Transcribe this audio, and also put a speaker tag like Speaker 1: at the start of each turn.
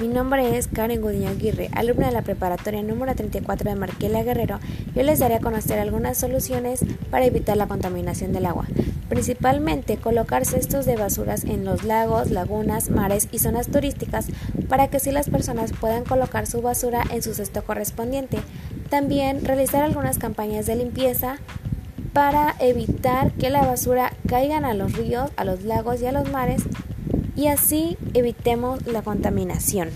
Speaker 1: Mi nombre es Karen Gudiño Aguirre, alumna de la preparatoria número 34 de Marquela Guerrero. Yo les daré a conocer algunas soluciones para evitar la contaminación del agua. Principalmente colocar cestos de basuras en los lagos, lagunas, mares y zonas turísticas para que así las personas puedan colocar su basura en su cesto correspondiente. También realizar algunas campañas de limpieza para evitar que la basura caigan a los ríos, a los lagos y a los mares y así evitemos la contaminación.